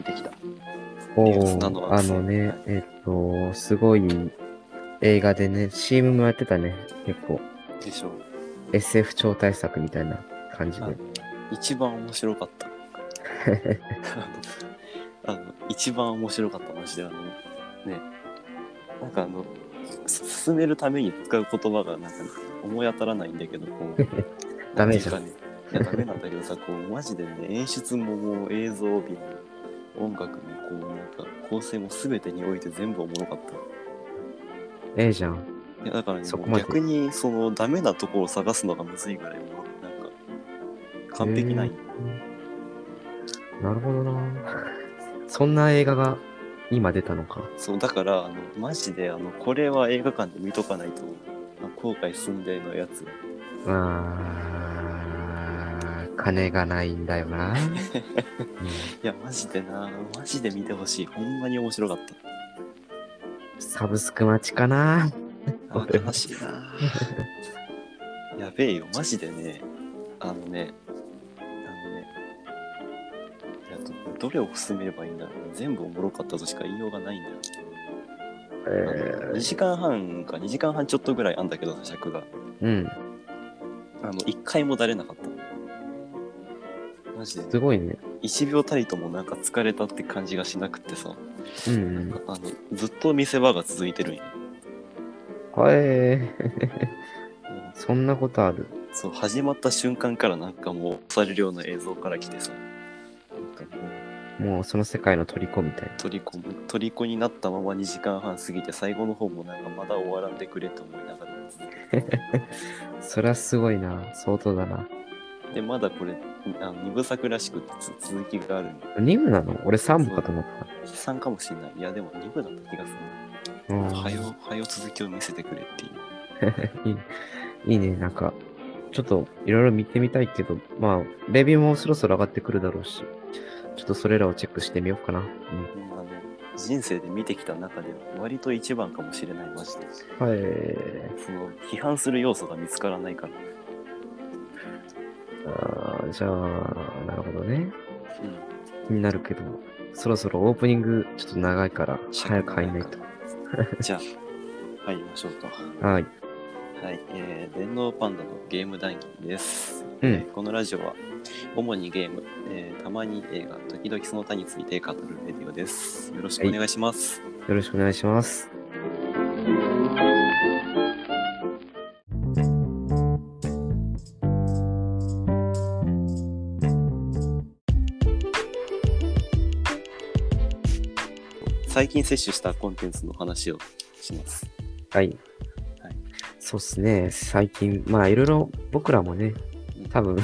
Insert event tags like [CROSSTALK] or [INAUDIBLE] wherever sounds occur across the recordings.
見てきた。おニュースなどー、はあのね、えっと、すごい映画でね、CM もやってたね。結構、でしょ SF 超大作みたいな感じであ。一番面白かった。[LAUGHS] あの、一番面白かった、マジで。あの、ね、なんかあの、す進めるために使う言葉がなんか思い当たらないんだけど、こう、[LAUGHS] ダメじゃん。いや、ダメなんだけどさ、こう、マジでね、演出ももう映像美も音楽もこう、なんか構成も全てにおいて全部おもろかった。ええじゃん。いやだからね、そこまで逆にそのダメなところを探すのがむずいぐらいもうなんか完璧ない、えーなるほどな。[LAUGHS] そんな映画が今出たのか。そうだからあのマジであのこれは映画館で見とかないとあ後悔すんでのやつあー、金がないんだよな。う [LAUGHS] んいやマジでな。マジで見てほしい。ほんまに面白かっサブスク待ちかな。たあ悲しいな。やべえよ。マジでね。あのね。あのね。どどれを進めればいいんだろう全部おもろかったとしか言いようがないんだよ。え2時間半か2時間半ちょっとぐらいあんだけど尺が。ー、うん。あの1回もだれなかったマジですごいね。1秒たりともなんか疲れたって感じがしなくってさうんうん。あのずっと見せ場が続いてるんよはい。うんそんなことある。そう始まった瞬間からなんかもう押されるような映像から来てさなんかもうもうその世界の虜みたいな。虜も虜になったまま2時間半過ぎて最後の方もなんかまだ終わらんでくれと思いながら続けて [LAUGHS] そりゃすごいな。相当だな。でまだこれあの2部作らしくてつ続きがあるんよ2部なの？俺3部かと思っ3かもしんないいやでも2部だった気がするた。うんはよ、はよ続きを見せてくれっていう。[LAUGHS] いいいいね。なんか、ちょっといろいろ見てみたいけど、まあ、レビューもそろそろ上がってくるだろうし、ちょっとそれらをチェックしてみようかな。うんうんあの人生で見てきた中で割と一番かもしれない、マジで。はい。その、批判する要素が見つからないから。あーじゃあ、なるほどね。うん。気になるけど、そろそろオープニングちょっと長いから、早く入んないと。[LAUGHS] じゃあ、入りましょうか。はい。はい、えー、電脳パンダのゲーム談義です、うんえーこのラジオは、主にゲーム、えーたまに映画、時々その他について語るレディオです。よろしくお願いします。よろしくお願いします。最近摂取したコンテンツの話をします。はい。はいそうっすね。最近、まあ、いろいろ僕らもね、多分、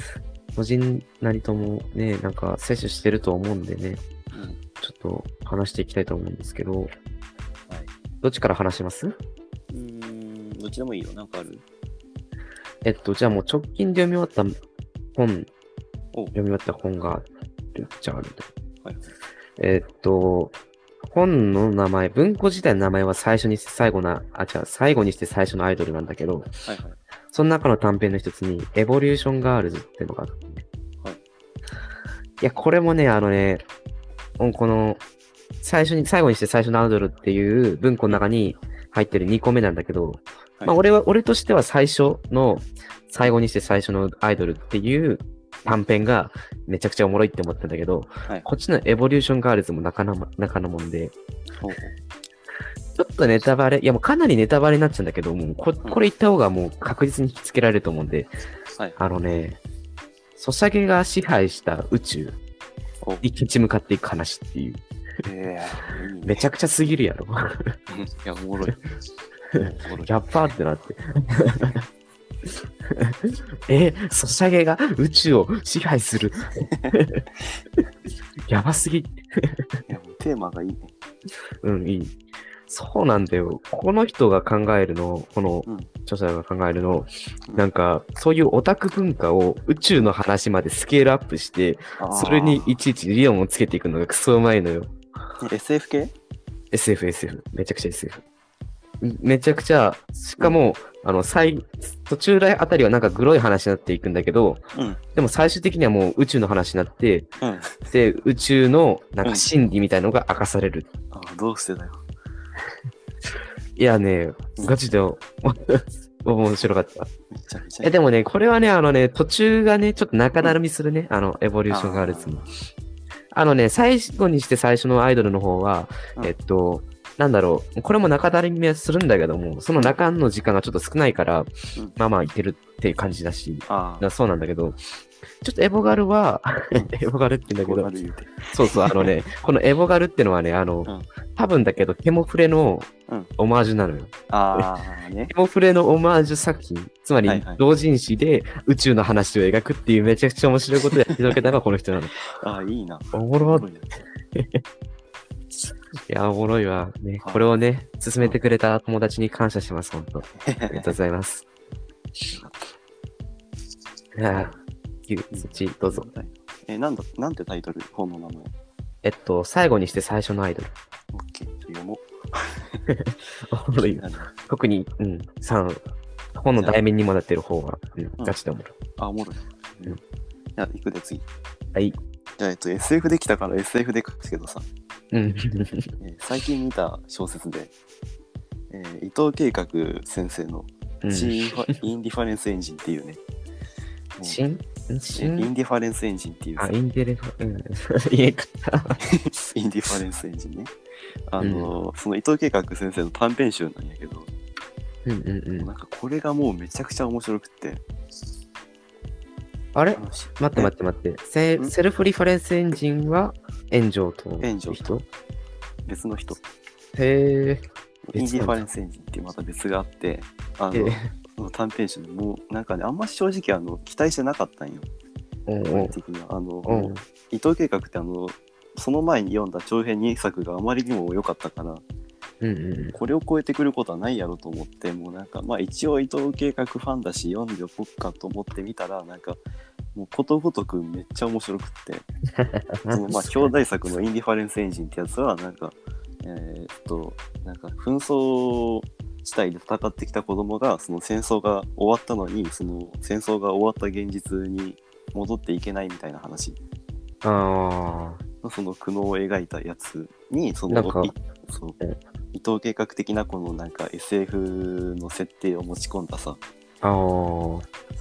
[LAUGHS] 個人なりともね、なんか摂取してると思うんでね、うん。ちょっと話していきたいと思うんですけど、はい。どっちから話します？うーん、どっちでもいいよ。なんかある？えっと、じゃあもう直近で読み終わった本、お読み終わった本がじゃああると。はい。えっと、本の名前、文庫自体の名前は最初にして最後な、あ、違う、最後にして最初のアイドルなんだけど、はいはい。その中の短編の一つに、エボリューションガールズっていうのがあって、はい。いや、これもね、あのね、うんこの、最初に、最後にして最初のアイドルっていう文庫の中に入ってる2個目なんだけど、はい。まあ、俺は、俺としては最初の、最後にして最初のアイドルっていう短編がめちゃくちゃおもろいって思ったんだけど、はい。こっちのエボリューションガールズもなかな、なかなもんで、ちょっとネタバレ、いやもうかなりネタバレになっちゃうんだけど、もうここれ言った方がもう確実に引きつけられると思うんで、はい。あのね、ソシャゲが支配した宇宙に立ち向かっていく話っていう、えー、いいねめちゃくちゃすぎるやろ。うんいや、おもろい。[LAUGHS] おもろい。やっぱーってなって。[LAUGHS] え、ソシャゲが宇宙を支配する。[LAUGHS] やばすぎ。いや、もうテーマがいいね。うん、いい。そうなんだよ。この人が考えるの、このうん著者が考えるの、うんなんか、そういうオタク文化を宇宙の話までスケールアップして、それにいちいち理論をつけていくのがクソうまいのよ。SF 系？SF、SF。めちゃくちゃ SF。めちゃくちゃ、しかも、あの、最、途中あたりはなんかグロい話になっていくんだけど、うん。でも最終的にはもう宇宙の話になって、うん。で、宇宙のなんか真理みたいのが明かされる。あどうしてだよ。いやね、うんガチで [LAUGHS] 面白かった。え、い。でもね、これはね、あのね、途中がね、ちょっと中だるみするね、あの、エボリューションガールズも。あのね、最後にして最初のアイドルの方は、うんえっと、なんだろう、これも中だるみはするんだけども、その中の時間がちょっと少ないから、うんまあまあいけるっていう感じだし、あだそうなんだけど、ちょっとエボガルは、[LAUGHS] エボガルって言うんだけど。そうそう、あのね、[LAUGHS] このエボガルってのはね、あの、うん多分だけど、ケモフレのうんオマージュなのよ。ああ、ね。ケモフレのオマージュ作品、つまりはいはい同人誌で宇宙の話を描くっていうめちゃくちゃ面白いことをやってのけたのがこの人なの。[LAUGHS] ああ、いいな。おもろいや、おもろいわ。ね、はいこれをね、進めてくれた友達に感謝します、本当ありがとうございます。[LAUGHS] いやゆそっち、どうぞ。え、なんだ、なんてタイトル本の名前？えっと、最後にして最初のアイドル。オッケー。読もう。[LAUGHS] おもろい特に、うん、3、本の題名にもなってる方は、うん、うんガチでおもろい。あ、おもろい。うんいや、行くで次。はい。じゃあ、えっと、SF できたから SF で書くけどさ、うん。えー最近見た小説で、えー伊藤計画先生のうんチーインファインディファレンスエンジンっていうね、もうしんインんディファレンスエンジンっていうさあ、インテレファ、うん。[LAUGHS] 言えかった。インディファレンスエンジンね。あの、その伊藤計画先生の短編集なんやけど、うんうんうん。なんかこれがもうめちゃくちゃ面白くって、あれ？待って待って待って。セルフリファレンスエンジンは炎上と炎上人？別の人、へえ。インディファレンンスエンジンってまた別があって、あの、短編集でもうなんかね、あんま正直あの期待してなかったんよ、的には。あの、う。ん。伊藤計画ってあの、その前に読んだ長編2作があまりにも良かったから、うんうんこれを超えてくることはないやろと思って、もうなんか、まあ一応伊藤計画ファンだし、読んでおこっかと思ってみたら、なんか、もうことごとくめっちゃ面白くって、そのまあ [LAUGHS] 兄弟作のインディファレンスエンジンってやつは、なんか、えーっと、なんか紛争地帯で戦ってきた子供が、その戦争が終わったのに、その戦争が終わった現実に戻っていけないみたいな話。あのその苦悩を描いたやつに、その、なんかいそう。うん伊藤計画的なこのなんか SF の設定を持ち込んださ、あ。あ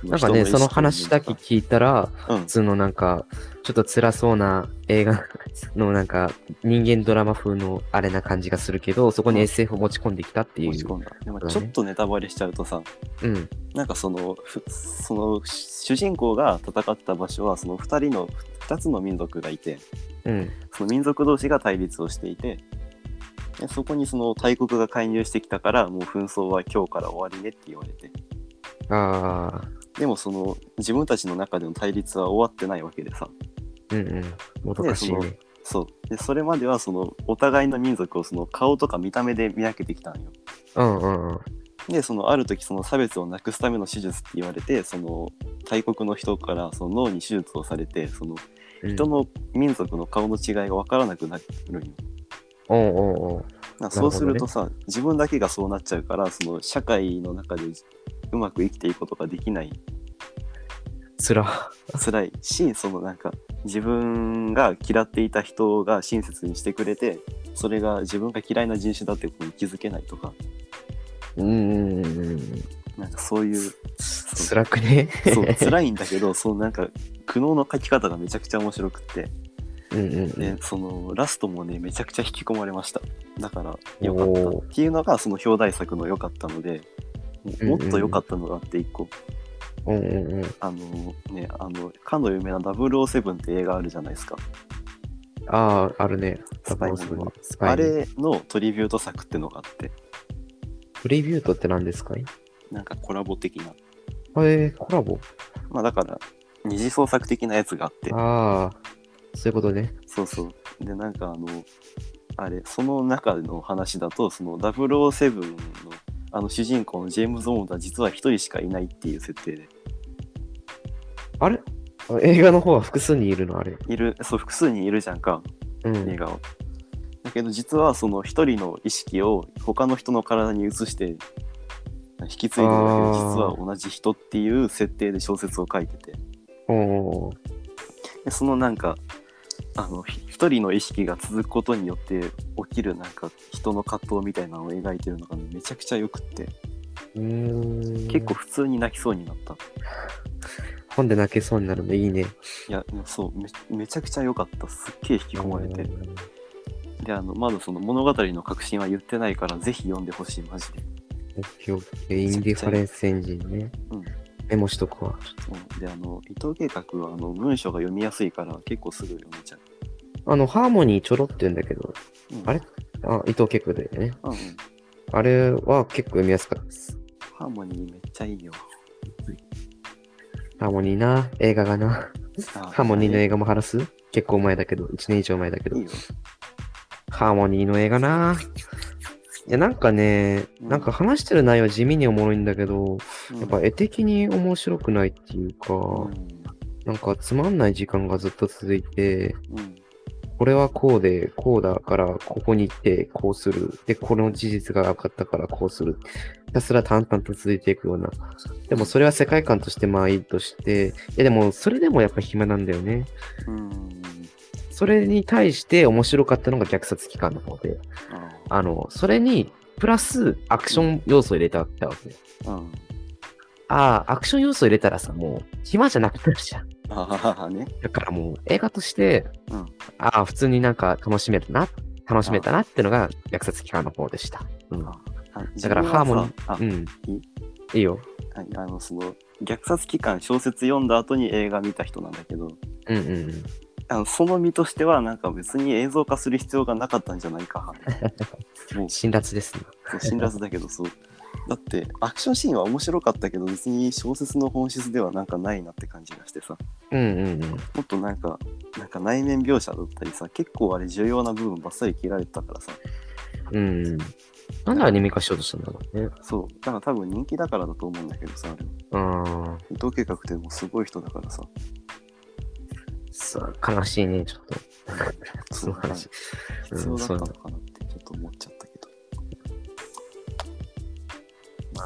なんかね、その話だけ聞いたら、うん普、通のなんか、ちょっと辛そうな映画 [LAUGHS] のなんか、人間ドラマ風のあれな感じがするけど、そこにうん SF を持ち込んできたっていう。持ち込んだ。でもちょっとネタバレしちゃうとさ、うん。なんかその、ふその主人公が戦った場所は、その2人の、2つの民族がいて、うん。その民族同士が対立をしていて、でそこにその大国が介入してきたから、もう紛争は今日から終わりねって言われて、ああ。でもその自分たちの中での対立は終わってないわけでさ、うんうん。もどかしいね。そう。で、それまではそのお互いの民族をその顔とか見た目で見分けてきたんよ。うんうんうん。で、そのある時その差別をなくすための手術って言われて、その大国の人からその脳に手術をされて、そのうん人の民族の顔の違いが分からなくなるんよ。おうおうおうなそうするとさ、自分だけがそうなっちゃうから、その社会の中でうまく生きていくことができない、つら。辛い。し、そのなんか自分が嫌っていた人が親切にしてくれて、それが自分が嫌いな人種だってことに気づけないとか、うんうんうんうん。なんかそういう、辛くね。そう辛いんだけど、そのなんか苦悩の書き方がめちゃくちゃ面白くって、うんうんうん。で、そのラストもね、めちゃくちゃ引き込まれました。だからよかった。おーっていうのがその表題作の良かったので、もっと良かったのがあって一個、うんうんうん。あのね、あの、かの有名な007って映画あるじゃないですか。ああ、あるね。スパイものはスパイあれのトリビュート作ってのがあって、トリビュートって何ですか？なんかコラボ的な。えー、コラボ？まあだから、二次創作的なやつがあって、ああ、そういうことね。そうそう。で、なんかあの、あれ、その中の話だと、その007のあの主人公のジェームズ・ボンドは実は一人しかいないっていう設定で、あれ？あ映画の方は複数にいるの？あれ。いる、そう、複数にいるじゃんか、うん。映画は。だけど実はその一人の意識を他の人の体に移して引き継いでるだけど実は同じ人っていう設定で小説を書いてておーでそのなんかあのひ一人の意識が続くことによって起きるなんか人の葛藤みたいなのを描いてるのが、ね、めちゃくちゃよくって。結構普通に泣きそうになった。本で泣けそうになるのいいね。いやそうめめちゃくちゃ良かった。すっげえ引き込まれて。うん。であのまだその物語の核心は言ってないからぜひ読んでほしいマジで。インディファレンスエンジンね。うん。メモしとくわ。そう。であの伊藤計画はあの文章が読みやすいから結構すぐ読めちゃう、あの、ハーモニーちょろって言うんだけど、うん、あれ？あ、伊藤結構だよね。うんうん。あれは結構読みやすかったです。ハーモニーめっちゃいいよ。ハーモニーな、映画がな。ハーモニーの映画も話す？結構前だけど、1年以上前だけど。いい。よ。ハーモニーの映画な。いや、なんかね、うん。なんか話してる内容は地味におもろいんだけど、うん。やっぱ絵的に面白くないっていうか、うん。なんかつまんない時間がずっと続いて、うんこれはこうで、こうだから、ここに行って、こうする。で、この事実が分かったから、こうする。ひたすら淡々と続いていくような。でも、それは世界観としてまあいいとして、いや、でも、それでもやっぱ暇なんだよね。うんそれに対して面白かったのが虐殺期間の方で、ああの、それに、プラス、アクション要素を入れたってわけ。ーうんああ、アクション要素入れたらさ、もう、暇じゃなくなるじゃん。ああねだからもう、映画として、うんああ、普通になんか楽しめるな、楽しめたなってのが虐殺期間の方でした。うん。だからハーモニー、うん。いい？いいよ。ああのその虐殺期間小説読んだ後に映画見た人なんだけどうんうんうん。あのその身としてはなんか別に映像化する必要がなかったんじゃないか [LAUGHS] もう辛辣ですね。辛辣だけどそうだってアクションシーンは面白かったけど別に小説の本質ではなんかないなって感じがしてさうんうんうん。もっとなんかなんか内面描写だったりさ結構あれ重要な部分ばっさり切られてたからさうんうん。なんでアニメ化しようとしたんだろうね。そうだから多分人気だからだと思うんだけどさあれはうん。伊藤計画ってもうすごい人だからさそう悲しいね、ちょっと。[LAUGHS] その話。必要だったのかなってちょっと思っちゃっ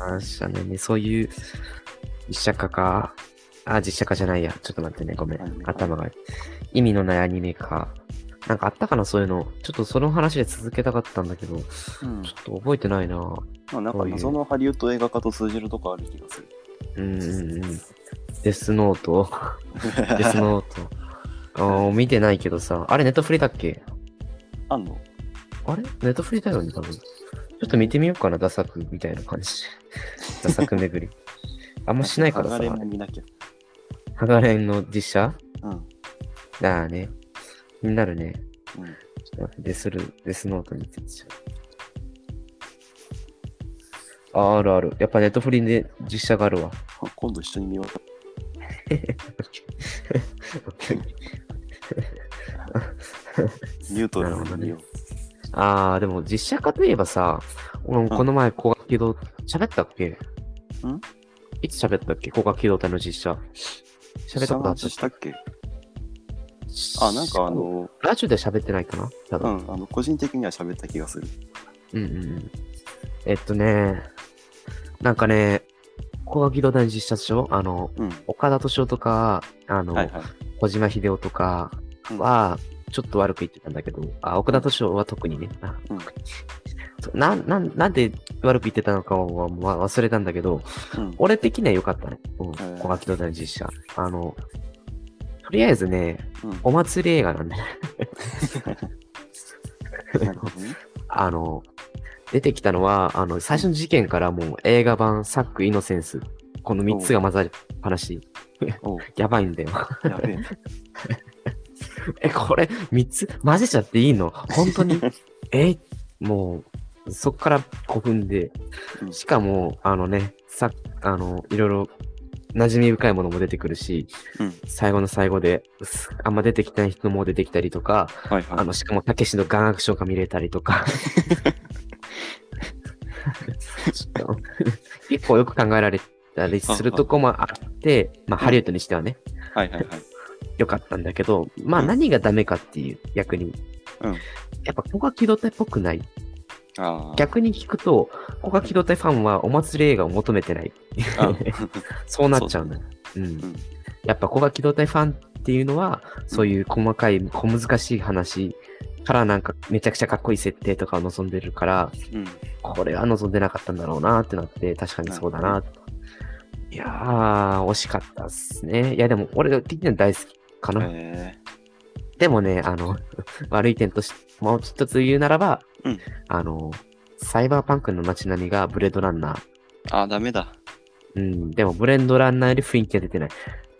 まあ、したね。そういう実写化か。あ、実写化じゃないや。ちょっと待ってね。ごめん頭が。意味のないアニメ化。なんかあったかな、そういうの。ちょっとその話で続けたかったんだけど、ちょうんっと覚えてないな。まあ、なんか謎のハリウッド映画化と通じるとこある気がするうんうんうん。デスノート。[LAUGHS] デスノート。あー見てないけどさ。あれ、ネットフリだっけ？あんの？あれ？ネットフリだよね、多分。ちょっと見てみようかな、ダサくみたいな感じ。[LAUGHS] ダサく巡り。あんましないからさ剥。がれも見なきゃハガレンの実写？うんだあね。気になるね。うんちょっとデスル、デスノートについて。あ、あるある。やっぱネットフリで実写があるわ。あ今度一緒に見よう [LAUGHS] ニュートラルに見よう、ああ、でも実写化といえばさ、俺もこの前、高学機動、喋ったっけ？ん？いつ喋ったっけ？高学機動隊の実写。喋ったことあったっしたっけ？けあなんかあ、のラジオで喋ってないかな？多う分。んあの個人的には喋った気がする。うんうんうん。えっとね、なんかね、高学機動隊の実写でしょ？あの、うん。岡田斗司夫とか、あの、はいはい。小島秀夫とかうん。は、ちょっと悪く言ってたんだけど、あ、岡田斗司夫は特にね。あうんなん、なん、なんで悪く言ってたのかはまあ忘れたんだけど、うん俺的には良かったね。うん。ー小垣戸田の実写。あの、とりあえずね、うんお祭り映画なんだよ。[LAUGHS] なるほどね [LAUGHS] あの、出てきたのは、あの、最初の事件からもう映画版、サック、イノセンス、この3つが混ざる話。[LAUGHS] やばいんだよ。やべええ、これ、3つ混ぜちゃっていいの？本当に？え、もう、そっから古墳でう、ん。しかも、あのね、さ、あの、いろいろ、馴染み深いものも出てくるし、うん。最後の最後で、すあんま出てきてない人も出てきたりとか、はいはい。あの、しかも、たけしの眼悪症が見れたりとか。[LAUGHS] 結構よく考えられたりするとこもあって、まあ、ハリウッドにしてはね、はいはいはい。良かったんだけど、まあうん。何がダメかっていう、逆に。うん。やっぱ、ここが機動隊っぽくない。逆に聞くと、古賀機動隊ファンはお祭り映画を求めてない。あ [LAUGHS] そうなっちゃうのよ。うん。んやっぱ古賀機動隊ファンっていうのは、そういう細かい、小難しい話からなんかめちゃくちゃかっこいい設定とかを望んでるから、うん。これは望んでなかったんだろうなってなって、確かにそうだな。いやー、惜しかったっすね。いやでも俺的には大好きかな。えでもね、あの、悪い点として、もう一つ言うならば、うんあの、サイバーパンクの街並みがブレードランナー。ー、あ、ダメだ。うん、でもブレンドランナーより雰囲気が出てない。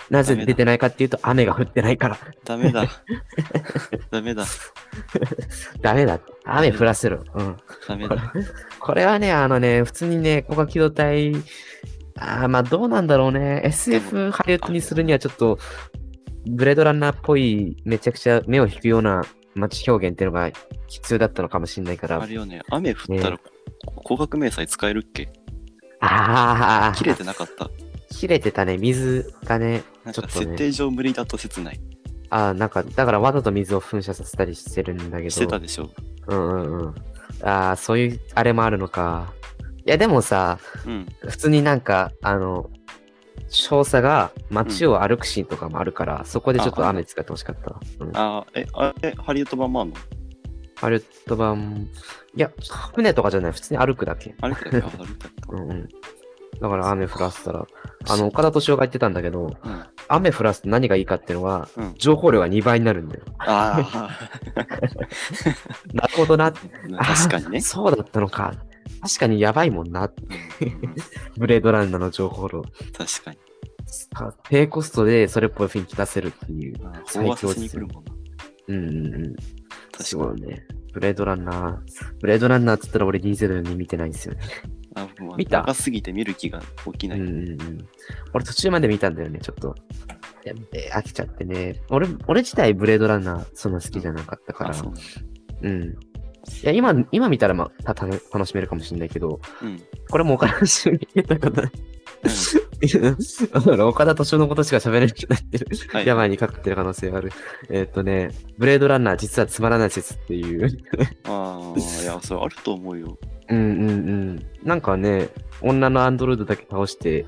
なぜ出てないかっていうと、雨が降ってないから。ダメだ。[LAUGHS] ダメだ。ダメだ。雨降らせろ。うん。ダメだ。これはね、あのね、普通にね、古賀機動隊、あーまあどうなんだろうね。SF ハリウッドにするにはちょっと、ブレードランナーっぽい、めちゃくちゃ目を引くような街表現っていうのが必要だったのかもしれないから。あれよね、雨降ったら、高額明細使えるっけ？ああ、切れてなかった。切れてたね。水がね、なんかちょっとね設定上無理だと切ない。ああ、なんか、だからわざと水を噴射させたりしてるんだけど。してたでしょ。うんうんうん。ああ、そういう、あれもあるのか。いや、でもさ、うん。普通になんか、あの、少佐が街を歩くシーンとかもあるから、そこでちょっと雨使ってほしかったわ。うん、え、あれ、ハリウッド版もあんの？ハリウッド版、いや、船とかじゃない、普通に歩くだけ。あれだっけ？あ [LAUGHS] あれだっけうんうん。だから雨降らせたら、あの、岡田敏夫が言ってたんだけど、うん。雨降らすと何がいいかっていうのは、うん。情報量が2倍になるんだよ。あ [LAUGHS] [LAUGHS] なるほどな。あ、確かにね。そうだったのか。確かにやばいもんな。ブレードランナーの情報量。確かに。低コストでそれっぽい雰囲気出せるっていう。最強ですよせに来る。もんな。うんうんうん。確かに。ね。ブレードランナー。ブレードランナーって言ったら俺2042見てないんですよね。あもう見た？長すぎて見る気が起きない。うんうんうん。俺途中まで見たんだよね、ちょっと。え飽きちゃってね。俺、俺自体ブレードランナーそんな好きじゃなかったから。ううん。いや、今、今見たらまあ、たた楽しめるかもしれないけど、うん。これも岡田敏夫に言ったことない。だから岡田敏夫のことしか喋れるようになってる。はい病にかかってる可能性がある。えーっとね、ブレードランナー実はつまらない説っていう。ああ、いや、それあると思うよ。うんうんうん。なんかね、女のアンドロイドだけ倒して、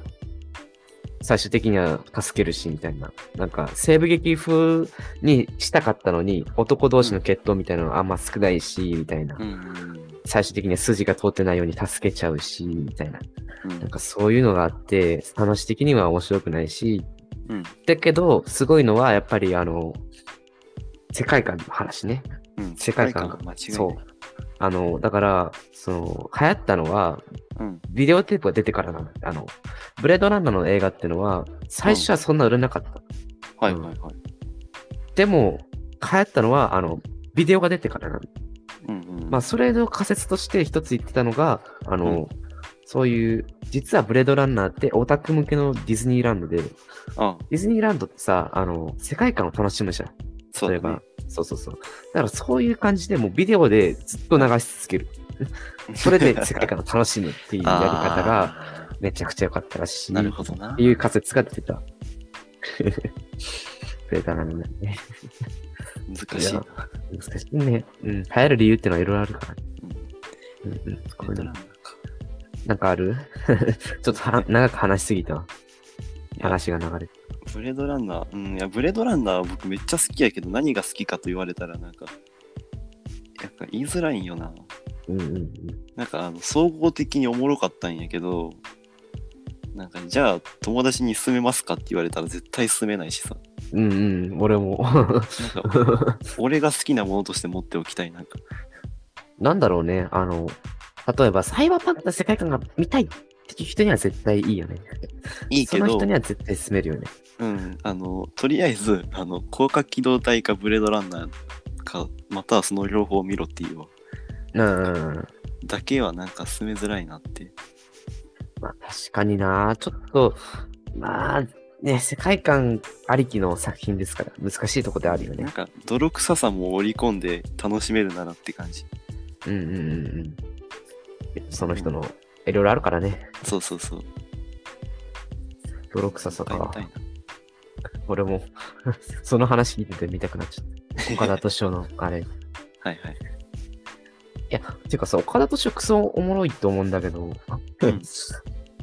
最終的には助けるし、みたいな。なんか、西部劇風にしたかったのに、男同士の決闘みたいなのはあんま少ないし、みたいな最終的には筋が通ってないように助けちゃうし、みたいな。うん。なんかそういうのがあって、話的には面白くないし、うん。だけど、すごいのは、やっぱりあの、世界観の話ね。うん。世界観が間違いそう。あの、だから、その、流行ったのは、うん。ビデオテープが出てからなの。あの、ブレードランナーの映画ってのは、最初はそんな売れなかった。はいはいはい。でも、流行ったのは、あの、ビデオが出てからなの。うんうん。まあ、それの仮説として一つ言ってたのが、あの、うんそういう、実はブレードランナーってオタク向けのディズニーランドで、あディズニーランドってさ、あの、世界観を楽しむじゃん。そうだね。そうそうそう。だからそういう感じでもうビデオでずっと流し続ける。[LAUGHS] それで世界観を楽しむっていうやり方があめちゃくちゃ良かったらしい。ーなるほどなって。いう仮説が出てた。ブレードランナーね。難しいな。難しいね。うん。流行る理由ってのはいろいろあるからね。うんうんうん。なんかある？[LAUGHS] ちょっとは長く話しすぎた話が流れて。ブレードランナー、うん、いや、ブレードランナーは僕めっちゃ好きやけど、何が好きかと言われたら、なんか、やっぱ言いづらいんよな。うんうんうん。なんか、あの、総合的におもろかったんやけど、なんか、じゃあ、友達に勧めますかって言われたら絶対勧めないしさ。うんうん。俺も。なんか、[LAUGHS] 俺が好きなものとして持っておきたい。なんか、なんだろうね。あの、例えばサイバーパンクの世界観が見たいっていう人には絶対いいよね。いいけどその人、には絶対進めるよね。うん、あの、とりあえず、あの、広角機動隊かブレードランナーか、またはその両方を見ろっていうわ。だけはなんか進めづらいなって。まあ確かにな。ちょっと、まあ、ね、世界観ありきの作品ですから、難しいとこであるよねなん。か、泥臭さも織り込んで楽しめるならって感じ。うんうんうんうん。その人の、いろいろあるからね。そうそうそう。泥臭さか買いた。いな。俺も、[LAUGHS] その話聞いてて見たくなっちゃった。岡田敏夫のあれ。はいはい。ていうかさ、岡田斗司夫クソおもろいと思うんだけど、うん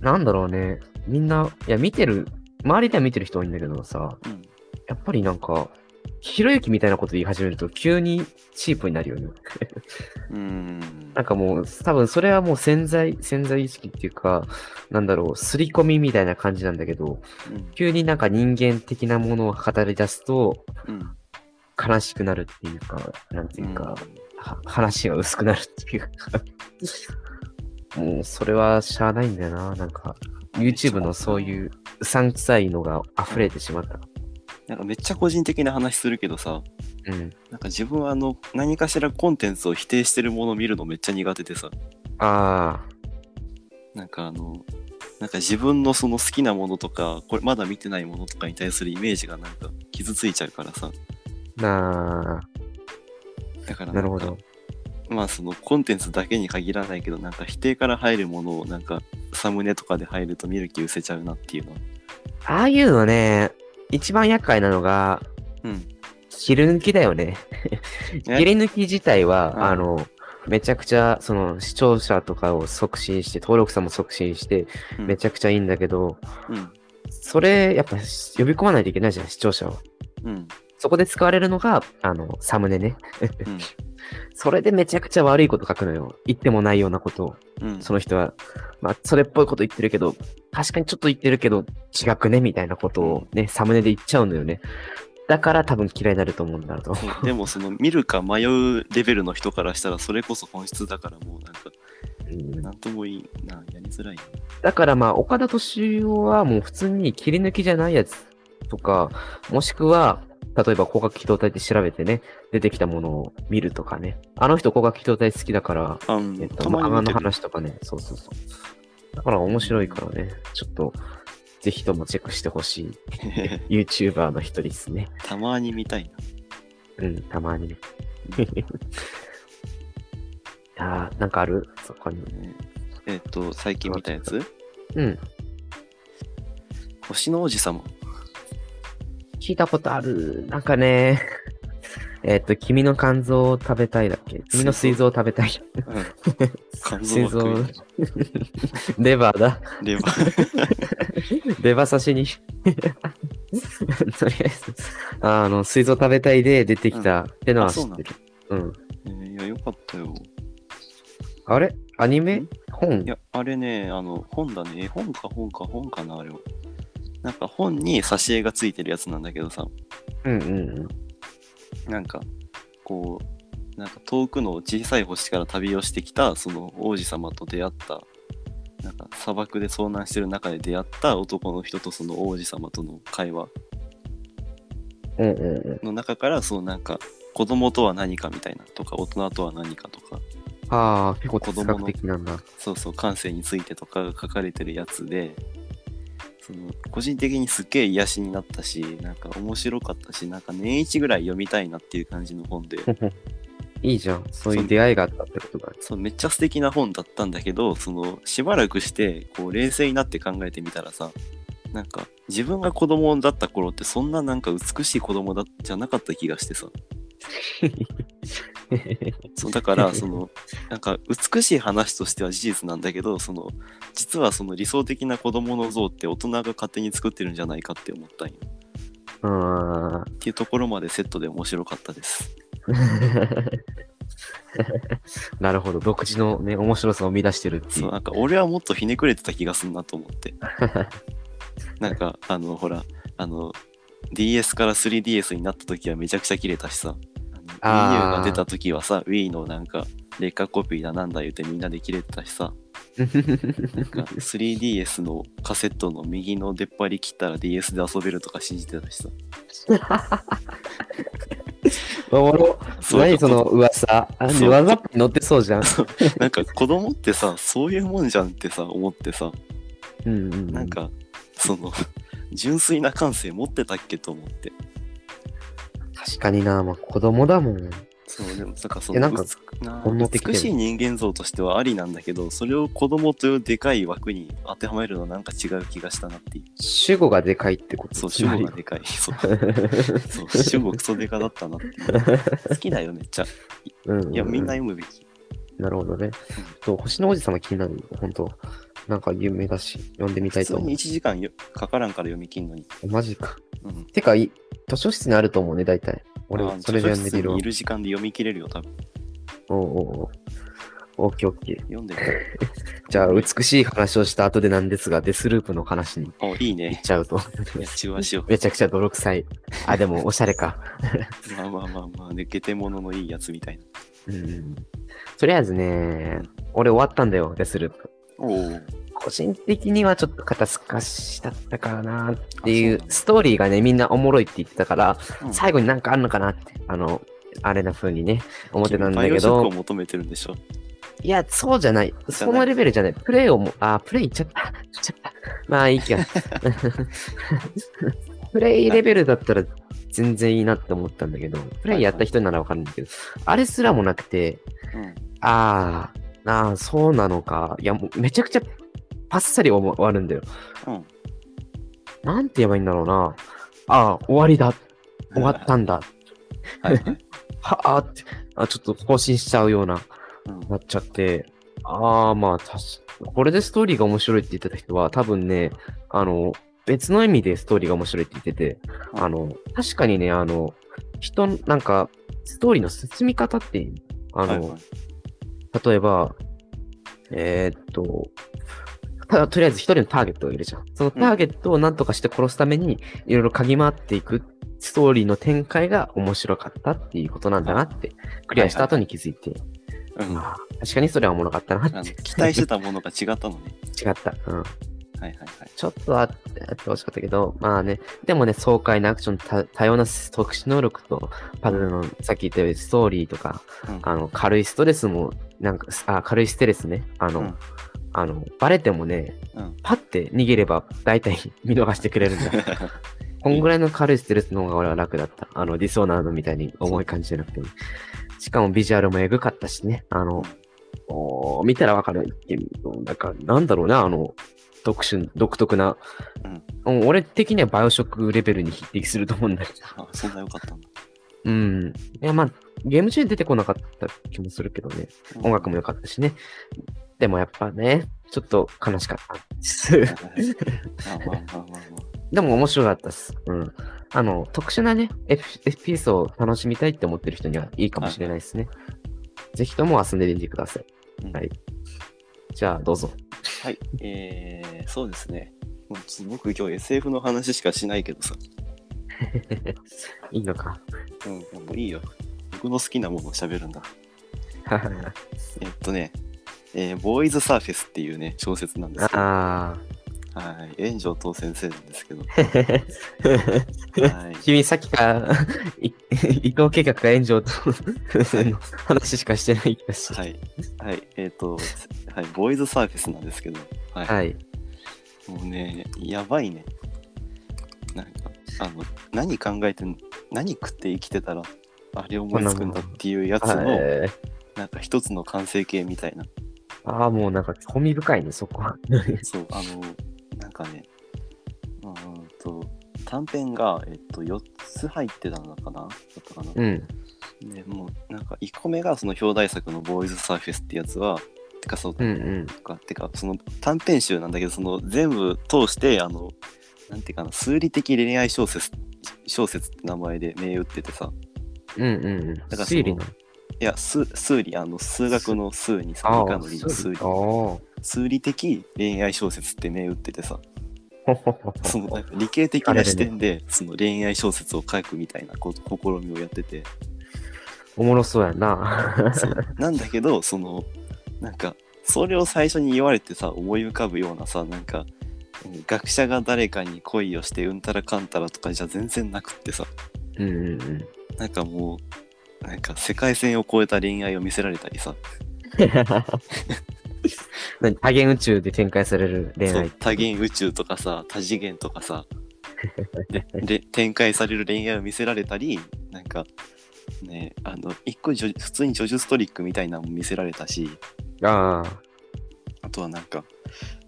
なんだろうね。みんな、いや、見てる、周りでは見てる人多いんだけどさ、うん。やっぱりなんか、ひろゆきみたいなこと言い始めると急にチープになるよね。うん。なんかもう、多分それはもう潜在、潜在意識っていうか、なんだろう、刷り込みみたいな感じなんだけど、うん。急になんか人間的なものを語り出すとうん。悲しくなるっていうか、なんていうか、は話が薄くなるっていうか、もうそれはしゃあないんだよな。なんか、YouTube のそういううさんくさいのが溢れてしまった。なんかめっちゃ個人的な話するけどさ、うん。なんか自分はあの何かしらコンテンツを否定してるものを見るのめっちゃ苦手でさ、あなんかあの、なんか自分のその好きなものとか、これまだ見てないものとかに対するイメージがなんか傷ついちゃうからさ、あ、なあ、だからなるほど。まあそのコンテンツだけに限らないけど、なんか否定から入るものをなんかサムネとかで入ると見る気失せちゃうなっていうのは。ああいうのね、一番厄介なのが、うん。切り抜きだよね。え [LAUGHS] 切り抜き自体は、うんあの、めちゃくちゃ、その、視聴者とかを促進して、登録者も促進して、うんめちゃくちゃいいんだけど、うん。それ、やっぱ、呼び込まないといけないじゃん、視聴者を。うん。そこで使われるのが、あの、サムネね。うん。[LAUGHS] それでめちゃくちゃ悪いこと書くのよ。言ってもないようなことを。うん。その人は、まあ、それっぽいこと言ってるけど、確かにちょっと言ってるけど、違くね？みたいなことをね、サムネで言っちゃうのよね。だから多分嫌いになると思うんだと。そうでもその見るか迷うレベルの人からしたらそれこそ本質だからもうなんかうんなんともいいなやりづらいなだからまあ、岡田敏夫はもう普通に切り抜きじゃないやつとか、もしくは、例えば光学機動隊で調べてね、出てきたものを見るとかね。あの人光学機動隊好きだから、漫画の話とかね、そうそうそう。だから面白いからね、ちょっと、ぜひともチェックしてほしい [LAUGHS] YouTuber の一人ですね。たまに見たいなうん、たまにね。[LAUGHS] あーなんかある？そこに。ねえっと最近見たやつ？うん、星の王子様聞いたことある。なんかね、[LAUGHS] えっと、君の肝臓を食べたいだっけ？君の膵臓を食べたい。うん。肝臓が食いたい。[LAUGHS] レバーだ。レバー。[LAUGHS] レバー刺しに。とりあえず、あの、膵臓食べたいで出てきた。ってのは知ってる。うん。えーいやよかったよ。あれ？アニメ？ん？本？いやあれねあの本だね。絵本か本か本かなあれはなんか本に挿絵がついてるやつなんだけどさうんうんうん。なんかこうなんか遠くの小さい星から旅をしてきたその王子様と出会ったなんか砂漠で遭難してる中で出会った男の人とその王子様との会話うんうんうん。の中からそのなんか子供とは何かみたいなとか大人とは何かとかああ、結構哲学的なんだ。そうそう感性についてとかが書かれてるやつでその個人的にすっげえ癒しになったしなんか面白かったしなんか年一ぐらい読みたいなっていう感じの本で [LAUGHS] いいじゃん。そういう出会いがあったってことが。そうめっちゃ素敵な本だったんだけどそのしばらくしてこう冷静になって考えてみたらさなんか自分が子供だった頃ってそんななんか美しい子供だじゃなかった気がしてさ [LAUGHS] [LAUGHS] そうだからその [LAUGHS] なんか美しい話としては事実なんだけどその実はその理想的な子供の像って大人が勝手に作ってるんじゃないかって思ったんようーん。っていうところまでセットで面白かったです [LAUGHS] なるほど。独自のね、面白さを生み出してるっていそうう。なんか俺はもっとひねくれてた気がするなと思ってなんかあのほらあの DS から 3DS になった時はめちゃくちゃ切れたしさ Wii U が出た時はさ Wii のなんか劣化コピーだなんだ言うてみんなで切れてたしさなんか 3DS のカセットの右の出っ張り切ったら DS で遊べるとか信じてたしさ [LAUGHS] おもろ。何その噂。あ、そうワザップに載ってそうじゃん。なんか子供ってさそういうもんじゃんってさ思ってさうんうんうん。なんかその純粋な感性持ってたっけと思って確かにな、まあ子供だもん。そうでもなんかそえなんか美しい人間像としてはありなんだけどそれを子供というでかい枠に当てはめるのはなんか違う気がしたなっていう。主語がでかいってことそう主語がでかい。そう。そう主語クソデカだったなっていう。好きだよめっちゃうんうんうん。いやみんな読むべき。なるほどね。と星の王子様気になる。本当。なんか有名だし、読んでみたいと思普通に1時間よかからんから読み切んのに。う。マジか。うん。てか、い図書室にあると思うね、大体。俺あ、それで読んでみるわ図書室にい。る時間で読み切れるよ、多分。おうおうおうオッケーオッケー。読んでみ [LAUGHS] じゃあ、美しい話をした後でなんですが、デスループの話にお、いい行っね。ちゃうと。めちゃくちゃ泥臭い。あ、でも、おしゃれか。う。まあまあまあまあ、ね、ゲテモノのいいやつみたいな。うん。とりあえずね、俺終わったんだよ、デスループ。おお。個人的にはちょっと肩透かしだったかなっていうストーリーがね、みんなおもろいって言ってたから、うん最後になんかあんのかなって、あの、あれな風にね、思ってたんだけど、求めてるんでしょ？いや、そうじゃない。そのレベルじゃない。プレイをも、あ、プレイいっちゃった。ゃった。まあいいか。[LAUGHS] プレイレベルだったら全然いいなって思ったんだけど、プレイやった人ならわかるんだけど、あれすらもなくて、うん。あー、あーそうなのか。いや、もうめちゃくちゃパッサリ終わるんだよ。うん。なんて言えばいいんだろうな。ああ、終わりだ。終わったんだ。はいはい。[LAUGHS] はあって、あ、ちょっと更新しちゃうような、うんなっちゃって。ああ、まあ、たし、これでストーリーが面白いって言ってた人は、多分ね、あの、別の意味でストーリーが面白いって言ってて、うんあの、確かにね、あの、人、なんか、ストーリーの進み方って、あの、はいはい例えば、えーっと、たとりあえず一人のターゲットがいるじゃん。そのターゲットを何とかして殺すために、いろいろ嗅ぎ回っていくストーリーの展開が面白かったっていうことなんだなって、クリアした後に気づいて、うん。確かにそれはおもろかったなって。期待してたものが違ったのね。違った。うん。はいはいはい。ちょっとあってやってほしかったけど、まあね、でもね、爽快なアクション、た多様な特殊能力と、パズルの、さっき言ったようにストーリーとか、うんあの、軽いストレスも、なんか、あ、軽いステレスね。あの、うんあの、バレてもね、うん。パッて逃げれば大体 [LAUGHS] 見逃してくれるんだ。[LAUGHS] こんぐらいの軽いステレスの方が俺は楽だった。あの、ディソーナードみたいに重い感じじゃなくても。しかもビジュアルもエグかったしね。あの、おー見たらわかるけど、なんか、なんだろうな、あの、特殊、独特な、うん、俺的にはバイオショックレベルに匹敵すると思うんだけど。あ、そんな良かったんだ。うん。いや、まあ、ゲーム中に出てこなかった気もするけどね。音楽も良かったしね。でもやっぱね、ちょっと悲しかったです。でも面白かったです。うん。あの、特殊なね、エピ FPS を楽しみたいって思ってる人にはいいかもしれないですね。ぜひとも遊んでみてください。うんはい。じゃあ、どうぞ。はい。えー、そうですね。もうちょっと僕今日 SF の話しかしないけどさ。[LAUGHS] いいのか。うん、もういいよ。僕の好きなものを喋るんだ。えっとね、えーボーイズサーフェスっていうね、小説なんですけど、はあい。炎上東先生なんですけど、あ。はい。君さっきから、い伊藤計画が炎上と話しかしてない気がし。はい。はい。えっ、と、はい。ボーイズサーフェスなんですけど、はい。はい。もうね、やばいね。なんか、あの、何考えてん、何食って生きてたら、あれ思いつくんだっていうやつの、はいなんか一つの完成形みたいな。ああ、もうなんか興味深いね、そこは。[LAUGHS] そう、あの、なんかね、うーんと、短編が、えっと、4つ入ってたのかな？だったかな、うん。で、もう、なんか、1個目がその表題作のボーイズサーフェスってやつは、てか、その、うんうん。かてか、その短編集なんだけど、その全部通して、あの、なんていうかな、数理的恋愛小説、小説って名前で銘打っててさ、うんうんうん。だから推理の。いや、数数理、あの、数学の数にさ、理科の理の数理、あ数理的恋愛小説って銘打っててさ、[LAUGHS] そのなんか理系的な視点でその恋愛小説を書くみたいなこ試みをやってて。おもろそうやな。そう。なんだけどそのなんかそれを最初に言われてさ思い浮かぶようなさなんかうん学者が誰かに恋をしてうんたらかんたらとかじゃ全然なくってさ。うんうんうん。なんかもうなんか世界線を超えた恋愛を見せられたりさ。[LAUGHS] 何多元宇宙で展開される恋愛。そう多元宇宙とかさ多次元とかさ。でで展開される恋愛を見せられたりなんかねあの一個普通にジョジュストリックみたいなのも見せられたし。ああ。とはなんか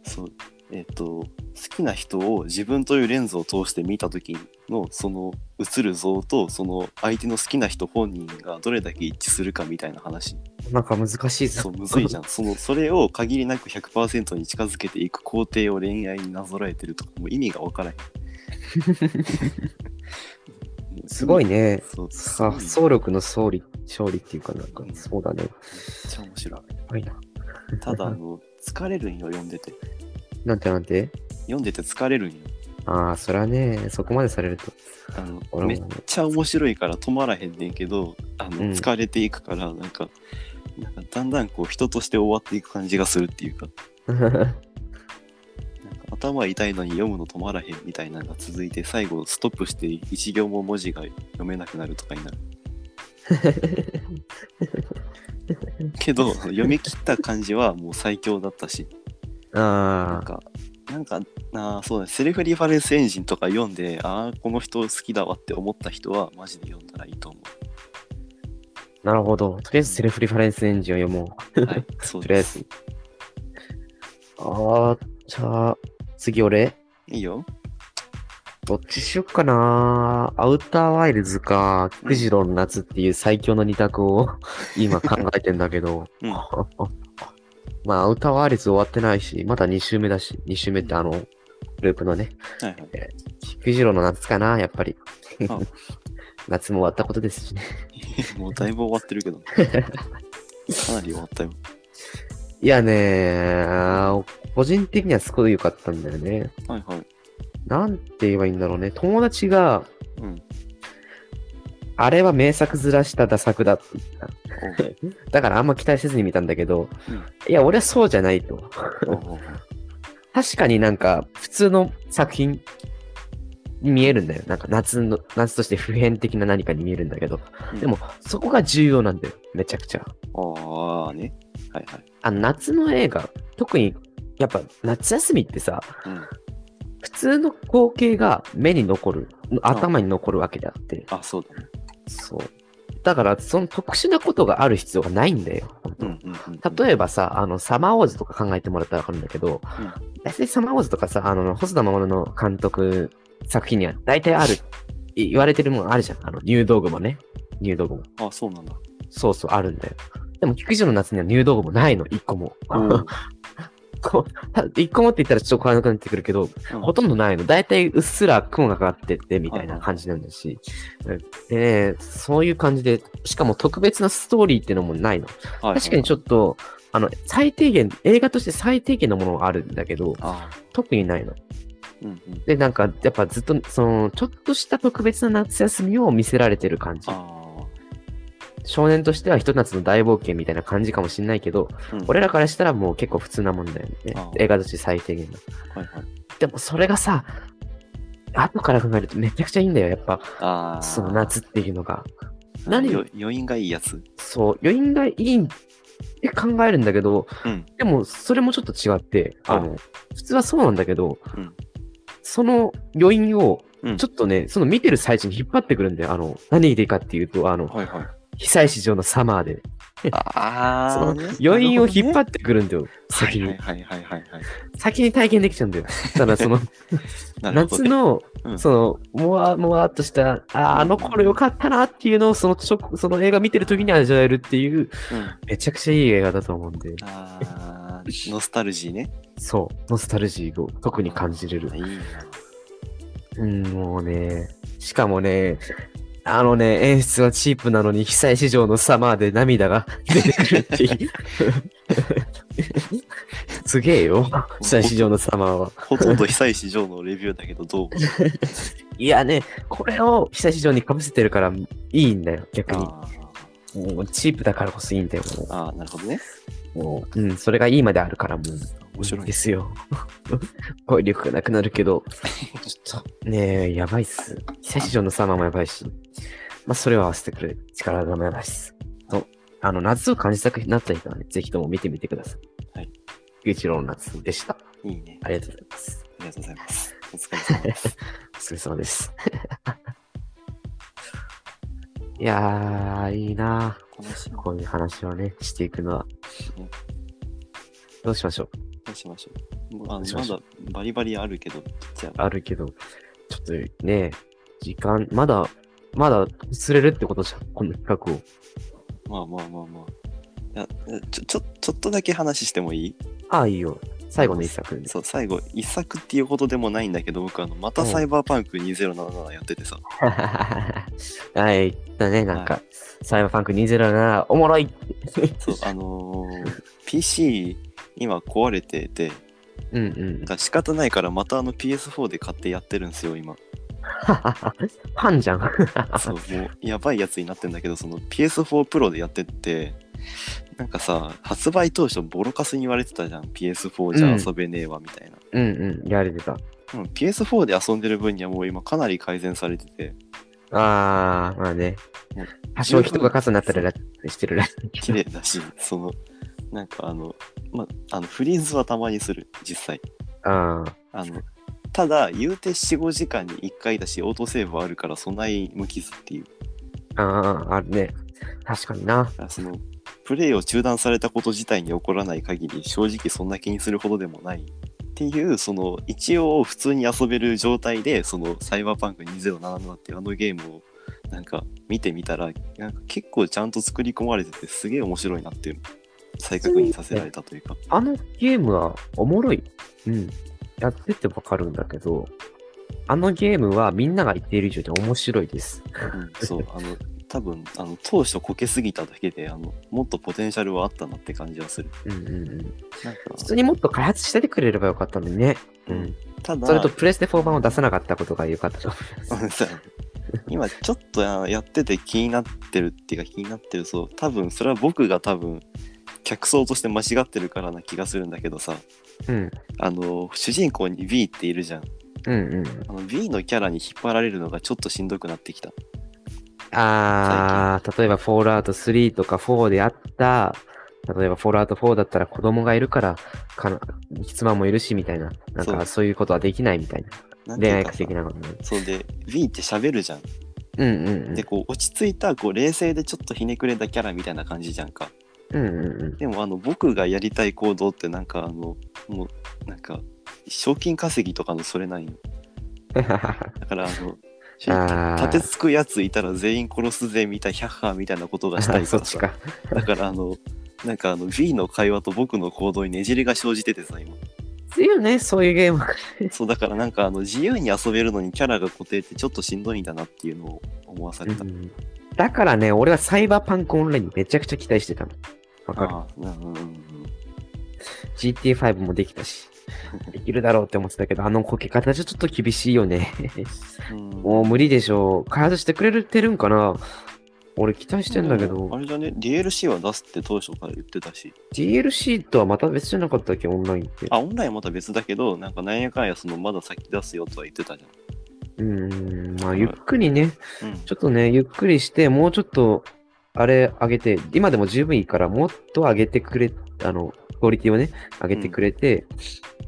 そうえっ、と好きな人を自分というレンズを通して見た時のその映る像とその相手の好きな人本人がどれだけ一致するかみたいな話。なんか難しいぞ。そうむずいじゃん。[LAUGHS] そのそれを限りなく100%に近づけていく工程を恋愛になぞらえてるとかもう意味がわからへん。[LAUGHS] すごいね。そうさめっ総力の総理、勝利っていうかなんか、そうだね。ちゃ面白い。いな。ただあの疲れるんよ読んでて。なんてなんて？読んでて疲れるんよああ、それはね、そこまでされると。あの俺もめっちゃ面白いから止まらへんねんけどあの、うん。疲れていくからなんかなんかだんだんこう人として終わっていく感じがするっていうか。[LAUGHS] なんか頭痛いのに読むの止まらへんみたいなのが続いて最後ストップして一行も文字が読めなくなるとかになる。[LAUGHS] けど読み切った感じはもう最強だったし。なんああ、かなんかなあそうだねセルフリファレンスエンジンとか読んでああこの人好きだわって思った人はマジで読んだらいいと思なるほど。とりあえずセルフリファレンスエンジンを読もう。うはい [LAUGHS] そうとりあえですず。ああ、じゃあ、次俺いいよどっちしよっかなアウターワイルズか、クジロの夏っていう最強の二択を [LAUGHS] 今考えてんだけど。うん [LAUGHS] まあ、アウターワイルズ終わってないし、まだ2週目だし、2週目ってあの、グループのね、はいはいクジロの夏かなやっぱりあ。[LAUGHS] 夏も終わったことですしね。[LAUGHS] もうだいぶ終わってるけど [LAUGHS] かなり終わったよいやね個人的にはすごい良かったんだよね。はいはいなんて言えばいいんだろうね。友達が、うんあれは名作ずらしたダ作だ。って言った。だからあんま期待せずに見たんだけど、うん。いや、俺はそうじゃないと。確かになんか普通の作品に見えるんだよ。なんか夏の、夏として普遍的な何かに見えるんだけど、うん。でもそこが重要なんだよ。めちゃくちゃ。ああね。はいはい。あの夏の映画、特にやっぱ夏休みってさ、うん。普通の光景が目に残る、頭に残るわけであって、あそうだねそう。だから、その特殊なことがある必要がないんだよ。うんうんうん例えばさ、あの、サマーウォーズとか考えてもらったらわかるんだけど、大体サマーウォーズとかさ、あの、細田守の監督作品には大体ある、い言われてるものあるじゃん。あの、入道具もね。入道具も。あそうなんだそうそう、あるんだよ。でも、菊池の夏には入道具もないの、一個も。[LAUGHS] こうた一個もって言ったらちょっと変わらなくなってくるけど、ほとんどないの。だいたいうっすら雲がかかっててみたいな感じなんだし。でね、そういう感じで、しかも特別なストーリーっていうのもないの。確かにちょっっと、あの、最低限、映画として最低限のものがあるんだけど、特にないの。うんうんで、なんか、やっぱずっと、その、ちょっとした特別な夏休みを見せられてる感じ。あ少年としてはひと夏の大冒険みたいな感じかもしんないけど、ーうん。俺らからしたらもう結構普通なもんだよね。あ。映画として最低限の。はいはい。でもそれがさ、後から考えるとめちゃくちゃいいんだよ、やっぱ。その夏っていうのが。何？よ余韻がいいやつ？そう、余韻がいいって考えるんだけど、うん。でもそれもちょっと違って、あの、普通はそうなんだけど、うん。その余韻をうん。ちょっとね、その見てる最中に引っ張ってくるんだよ。あの、何でかっていうと、あの、はいはい久石城のサマーで。ああその余韻を引っ張ってくるんだよ、先に。はいはいはいはいはい。先に体験できちゃうんだよ。だからその、[LAUGHS] 夏の、うん。その、もわもわっとした、あーあの頃よかったなっていうのを、その、ちょその映画見てる時に味わえるっていう、うん。めちゃくちゃいい映画だと思うんで、ああノスタルジーね。そう、ノスタルジーを特に感じれる。い。いな。うん、もうね、しかもね、あのね、演出はチープなのに、被災市場のサマーで涙が出てくるっていう。[LAUGHS] すげえよ、被災市場のサマーは。ほとんど久石城のレビューだけどどう [LAUGHS] いやね、これを被災市場に被せてるからいいんだよ、逆に。あもうチープだからこそいいんだよ、もーあーなるほどねう。もううん、それがいいまであるからもう。面白いですよ。[LAUGHS] 語彙力がなくなるけど、ちょっと、ねえ、やばいっす。久市場のサマーもやばいし、まあ、それを合わせてくれる力がもやばいっす。と、あの、夏を感じたくなった人はね、ぜひとも見てみてください。はい。ゆういちろうの夏でした。いいねありがとうございます。ありがとうございますお疲れ様ですお疲れ様です。[LAUGHS] [LAUGHS] いやー、いいなこういう話をね、していくのはうん。どうしましょう？どうしましょうあのしまだバリバリあるけど、じゃあ、あるけど、ちょっとね、時間、まだ、まだ釣れるってことじゃん、この企画を。まあまあまあまあ。いやちょ、ちょ、ちょっとだけ話してもいい？ああ、いいよ。最後の一作で。そう、最後、一作っていうことでもないんだけど、僕、あの、またサイバーパンク2077やっててさ、[LAUGHS] はい、言ったね、なんか、サイバーパンク2077、おもろいそう、あのー PC、今壊れてて、うんうんだ。から仕方ないから、またあの PS4 で買ってやってるんですよ、今。[LAUGHS] ファンじゃん。[LAUGHS] そう、もう、やばいやつになってんだけど、その PS4 Pro でやってって、なんかさ、発売当初ボロカスに言われてたじゃん。PS4 じゃ遊べねえわ、みたいな。うんうん、やれてた。うん、PS4 で遊んでる分にはもう今かなり改善されてて、あー、まあねうん。多少人が数になったらラしてるらしい綺麗だし、その、なんかあの、ま、あの、フリーズはたまにする、実際。あー。あの、ただ、言うて4、5時間に1回だし、オートセーブはあるから、備え無傷っていう。ああ、あるね。確かにな。その、プレイを中断されたこと自体に起こらない限り、正直そんな気にするほどでもない。っていう、その、一応普通に遊べる状態で、その、サイバーパンク2077っていうあのゲームを、なんか見てみたら、なんか結構ちゃんと作り込まれてて、すげえ面白いなっていう、再確認させられたというか。あのゲームはおもろい。うん。やっててわかるんだけど、あのゲームはみんなが言っている以上に面白いです。うん、そう、[LAUGHS] あの、多分あの当初こけすぎただけであのもっとポテンシャルはあったなって感じはする。うんうんうん。なんか普通にもっと開発しててくれればよかったのにね。うん。ただそれとプレステ4版を出さなかったことが良かったと思います。さ今ちょっとあやってて気になってるっていうか気になってるそう多分それは僕が多分客層として間違ってるからな気がするんだけどさうん。あの主人公に B っているじゃんうんうん。あの B のキャラに引っ張られるのがちょっとしんどくなってきたあー、例えば、フォールアウト3とか4であった、例えば、フォールアウト4だったら子供がいるから、かな妻もいるし、みたいな。なんそうか、そういうことはできないみたいな。恋愛なんていうかさ的なことね。そうで B って喋るじゃんうんうんうん。でこう落ち着いたこう冷静でちょっとひねくれたキャラみたいな感じじゃんかうんうんうん。でもあの僕がやりたい行動ってなんかあのもうなんか賞金稼ぎとかのそれないよ [LAUGHS] だからあの立てつくやついたら全員殺すぜみたいなハーみたいなことがしたいからさ [LAUGHS] そっちか。だからあのなんかあの B の会話と僕の行動にねじれが生じててさ今強いよね、そういうゲーム。そうだからなんかあの自由に遊べるのにキャラが固定ってちょっとしんどいんだなっていうのを思わされた、うんだからね、俺はサイバーパンクオンラインにめちゃくちゃ期待してたの。わかる。ああうんうんうん ?GTA5 もできたし、[LAUGHS] できるだろうって思ってたけど、あのこけ方じゃちょっと厳しいよね。うん。もう無理でしょう。開発してくれてるんかな？俺期待してんだけど。あ、れじゃね DLC は出すって当初から言ってたし。DLC とはまた別じゃなかったっけ、オンラインって。あオンラインはまた別だけどなんかなんやかんやそのまだ先出すよとは言ってたじうーん、まあ、ゆっくりね、ゃんうん。ちょっとね、ゆっくりして、もうちょっと、あれ上げて、今でも十分いいから、もっと上げてくれ、あの、クオリティをね、上げてくれて、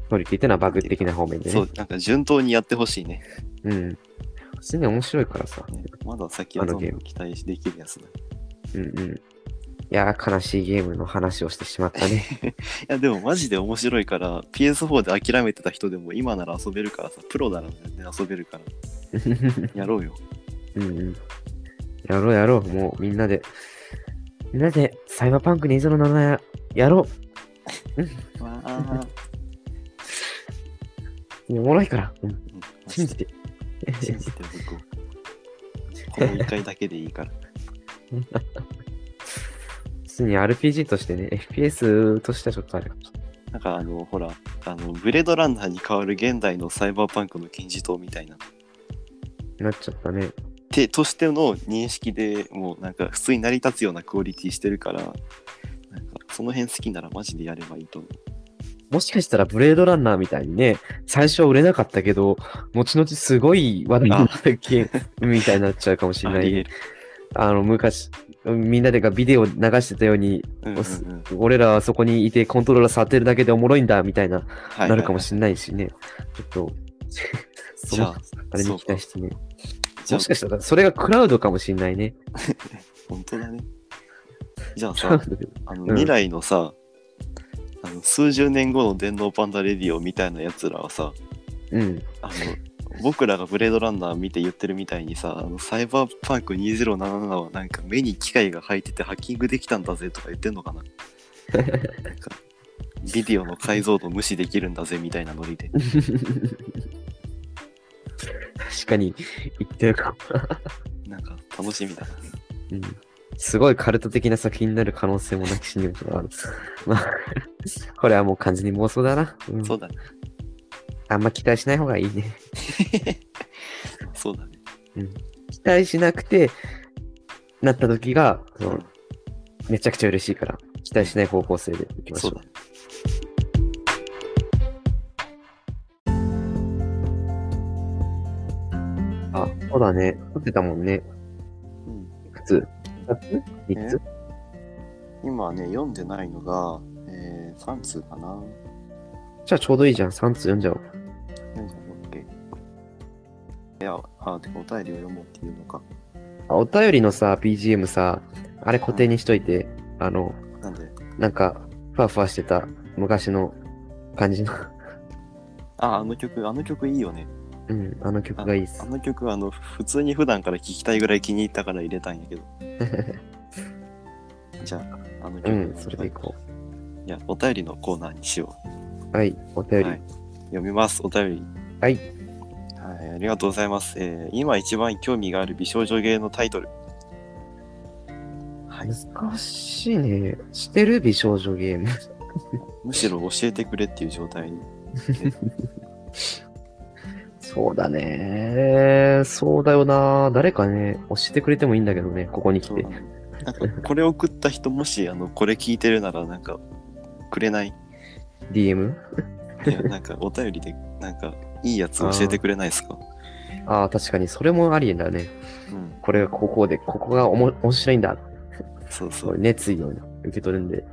クオリティっていうのはバグ的な方面でね。そうなんか順当にやってほしいねうん。普通に面白いからさ。ねまだ先はどんどあのゲームん期待できるやつだいうんうん。いやー、悲しいゲームの話をしてしまったね。[LAUGHS] やでもマジで面白いから PS4 で諦めてた人でも今なら遊べるからさプロなら全然遊べるから [LAUGHS] やろうようんうん。やろうやろう。もうみんなで、みんなでサイバーパンク2077ややろわあ [LAUGHS] う。おもろいから。うん、信じて。[LAUGHS] 信じて僕を [LAUGHS] この1回だけでいいから普通に RPG としてね、FPS としてはちょっとあれかもしなんかあのほらあのブレードランナーに代わる現代のサイバーパンクの金字塔みたいななっちゃったね。てとしての認識でもうなんか普通に成り立つようなクオリティしてるからなんかその辺好きならマジでやればいいと思うもしかしたらブレードランナーみたいにね、最初は売れなかったけど、後々すごい話題になったゲームみたいになっちゃうかもしれない。[LAUGHS] あの、昔、みんなでがビデオ流してたように、うんうんうん俺らはそこにいてコントローラー触ってるだけでおもろいんだ、みたいな、はいなるかもしれないしね。ちょっと、[LAUGHS] そのあれに期待してね。じゃあもしかしたらそれがクラウドかもしれないね。本当だね。じゃあさあのうん。未来のさ、あの数十年後の電脳パンダレディオみたいなやつらはさうん。あの僕らがブレードランナー見て言ってるみたいにさあのサイバーパンク2077はなんか目に機械が入っててハッキングできたんだぜとか言ってんのかな？[LAUGHS] なんかビデオの解像度無視できるんだぜみたいなノリで [LAUGHS] 確かに言ってるかも。なんか楽しみだなうん。すごいカルト的な作品になる可能性もなきしにもある。まあ、これはもう完全に妄想だな。うんそうだねあんま期待しない方がいいね。そうだね期待しなくて、なった時が、そのめちゃくちゃ嬉しいから、期待しない方向性でいきましょう。そうだねあ、そうだね。撮ってたもんね。うんいくつ ?2 つ ?3 つ？今ね読んでないのが、えー、3通かなじゃあちょうどいいじゃん。3つ読んじゃおう。読んじゃおう OK いやあてかお便りを読もうっていうのかあお便りのさ、BGM さ、あれ固定にしといて、あの、なんで？なんか、ふわふわしてた昔の感じの、ああの曲あの曲いいよねうん、あの曲がいいっすあ。の曲あの普通に普段から聴きたいぐらい気に入ったから入れたんやけど [LAUGHS] じゃああの曲、うん、それでいこいやお便りのコーナーにしよう。はい、お便う、り。はい、読みますお便りはい。はい、ありがとうございます、えー今一番興味がある美少女ゲーのタイトルはい難しいね。してる美少女ゲーム。むしろ教えてくれっていう状態に [LAUGHS] そうだね。そうだよな。誰かね、教えてくれてもいいんだけどね、ここに来てな。んかこれ送った人もしあのこれ聞いてるならなんかくれない？DM? いやなんかお便りでなんかいいやつ教えてくれないですか？ああ、確かに、それもありだね。うんこれがここで、ここがおも面白いんだ。そうそうそう熱意を受け取るんで。